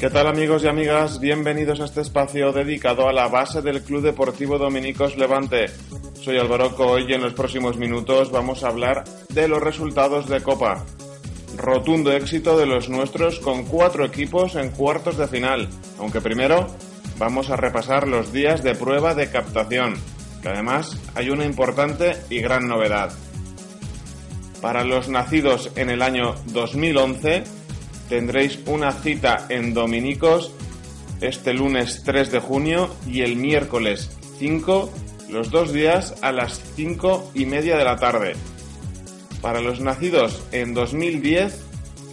¿Qué tal amigos y amigas? Bienvenidos a este espacio dedicado a la base del Club Deportivo Dominicos Levante. Soy Álvaro Coy y en los próximos minutos vamos a hablar de los resultados de Copa. Rotundo éxito de los nuestros con cuatro equipos en cuartos de final, aunque primero vamos a repasar los días de prueba de captación, que además hay una importante y gran novedad. Para los nacidos en el año 2011, tendréis una cita en Dominicos este lunes 3 de junio y el miércoles 5, los dos días a las 5 y media de la tarde. Para los nacidos en 2010,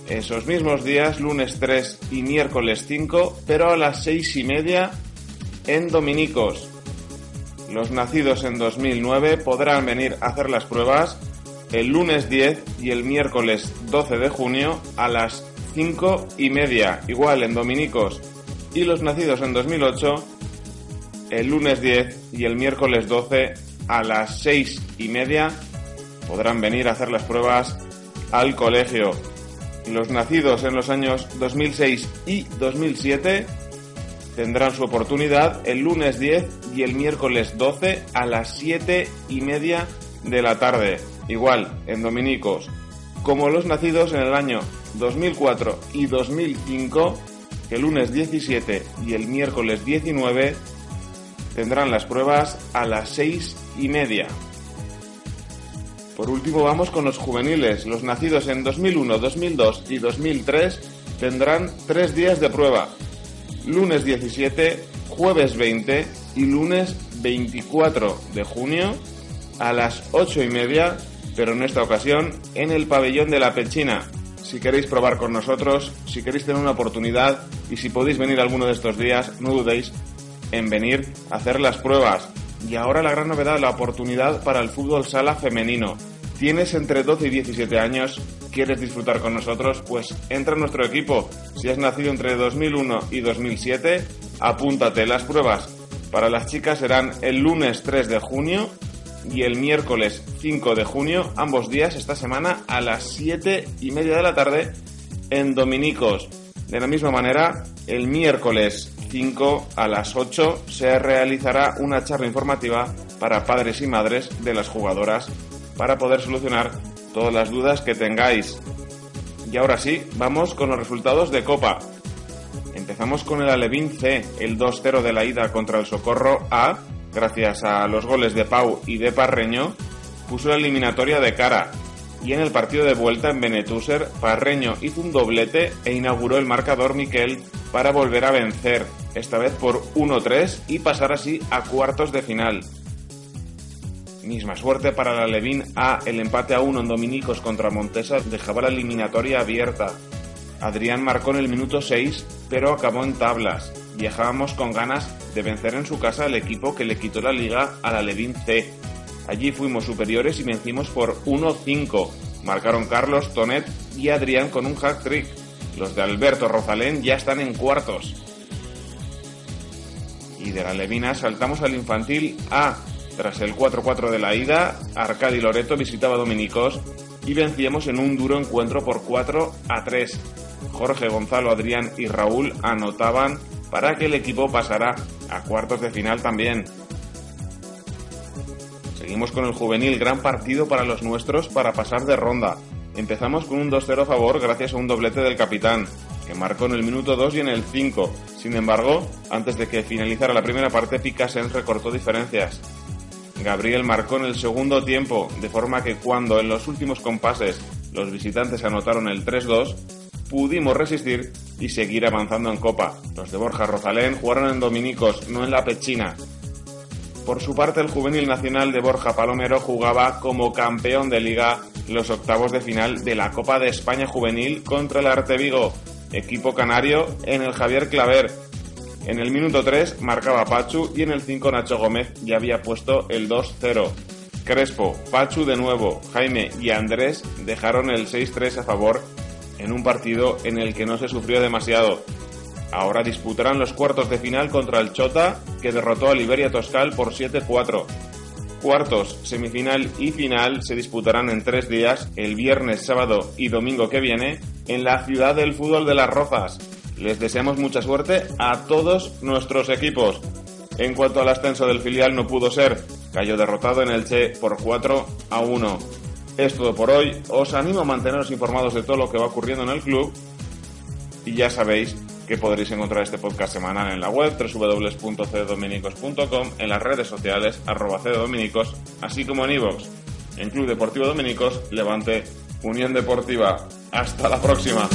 esos mismos días, lunes 3 y miércoles 5, pero a las 6 y media en Dominicos. Los nacidos en 2009 podrán venir a hacer las pruebas el lunes 10 y el miércoles 12 de junio a las 5 y media, igual en Dominicos, y los nacidos en 2008, el lunes 10 y el miércoles 12 a las 6 y media podrán venir a hacer las pruebas al colegio. Los nacidos en los años 2006 y 2007 tendrán su oportunidad el lunes 10 y el miércoles 12 a las 7 y media de la tarde, igual en Dominicos, como los nacidos en el año 2004 y 2005, que el lunes 17 y el miércoles 19 tendrán las pruebas a las 6 y media. Por último vamos con los juveniles. Los nacidos en 2001, 2002 y 2003 tendrán tres días de prueba. Lunes 17, jueves 20 y lunes 24 de junio a las 8 y media, pero en esta ocasión en el pabellón de la Pechina, si queréis probar con nosotros, si queréis tener una oportunidad y si podéis venir alguno de estos días, no dudéis en venir a hacer las pruebas. Y ahora la gran novedad, la oportunidad para el fútbol sala femenino. ¿Tienes entre 12 y 17 años? ¿Quieres disfrutar con nosotros? Pues entra en nuestro equipo. Si has nacido entre 2001 y 2007, apúntate. Las pruebas para las chicas serán el lunes 3 de junio y el miércoles 5 de junio, ambos días esta semana a las 7 y media de la tarde en Dominicos. De la misma manera, el miércoles 5 a las 8 se realizará una charla informativa para padres y madres de las jugadoras para poder solucionar todas las dudas que tengáis. Y ahora sí, vamos con los resultados de Copa. Empezamos con el Alevín C, el 2-0 de la ida contra el Socorro A, gracias a los goles de Pau y de Parreño, puso la eliminatoria de cara. Y en el partido de vuelta en Benetúser, Parreño hizo un doblete e inauguró el marcador Miquel para volver a vencer, esta vez por 1-3 y pasar así a cuartos de final. Misma suerte para la Levín A, el empate a 1 en Dominicos contra Montesa dejaba la eliminatoria abierta. Adrián marcó en el minuto 6, pero acabó en tablas. Viajábamos con ganas de vencer en su casa al equipo que le quitó la liga a la Levin C. Allí fuimos superiores y vencimos por 1-5. Marcaron Carlos, Tonet y Adrián con un hack trick. Los de Alberto Rosalén ya están en cuartos. Y de la Levina saltamos al infantil A. Tras el 4-4 de la ida, Arcadi Loreto visitaba Dominicos y vencíamos en un duro encuentro por 4 a 3. Jorge, Gonzalo, Adrián y Raúl anotaban para que el equipo pasara a cuartos de final también. Seguimos con el juvenil, gran partido para los nuestros para pasar de ronda. Empezamos con un 2-0 a favor gracias a un doblete del capitán, que marcó en el minuto 2 y en el 5. Sin embargo, antes de que finalizara la primera parte, Picasen recortó diferencias. Gabriel marcó en el segundo tiempo, de forma que cuando en los últimos compases los visitantes anotaron el 3-2, pudimos resistir y seguir avanzando en Copa. Los de Borja Rosalén jugaron en Dominicos, no en la Pechina. Por su parte, el juvenil nacional de Borja Palomero jugaba como campeón de liga los octavos de final de la Copa de España Juvenil contra el Arte Vigo. equipo canario en el Javier Claver. En el minuto 3 marcaba Pachu y en el 5 Nacho Gómez ya había puesto el 2-0. Crespo, Pachu de nuevo, Jaime y Andrés dejaron el 6-3 a favor en un partido en el que no se sufrió demasiado. Ahora disputarán los cuartos de final contra el Chota, que derrotó a Liberia Toscal por 7-4. Cuartos, semifinal y final se disputarán en tres días, el viernes, sábado y domingo que viene, en la ciudad del fútbol de Las Rozas. Les deseamos mucha suerte a todos nuestros equipos. En cuanto al ascenso del filial no pudo ser, cayó derrotado en el Che por 4 a 1. Es todo por hoy, os animo a manteneros informados de todo lo que va ocurriendo en el club y ya sabéis que podréis encontrar este podcast semanal en la web www.cdominicos.com, en las redes sociales arroba así como en iVoox, en Club Deportivo Dominicos, Levante, Unión Deportiva. Hasta la próxima.